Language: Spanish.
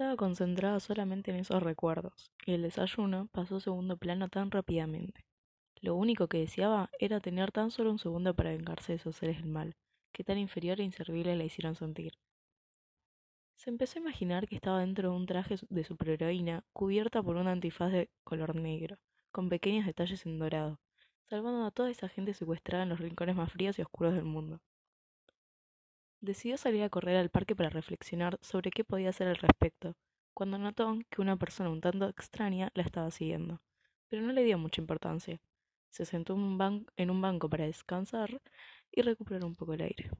Estaba concentrada solamente en esos recuerdos, y el desayuno pasó a segundo plano tan rápidamente. Lo único que deseaba era tener tan solo un segundo para vengarse de esos seres del mal, que tan inferior e inservible la hicieron sentir. Se empezó a imaginar que estaba dentro de un traje de superheroína cubierta por un antifaz de color negro, con pequeños detalles en dorado, salvando a toda esa gente secuestrada en los rincones más fríos y oscuros del mundo. Decidió salir a correr al parque para reflexionar sobre qué podía hacer al respecto, cuando notó que una persona un tanto extraña la estaba siguiendo, pero no le dio mucha importancia. Se sentó en un, banco para descansar y recuperar un poco el aire.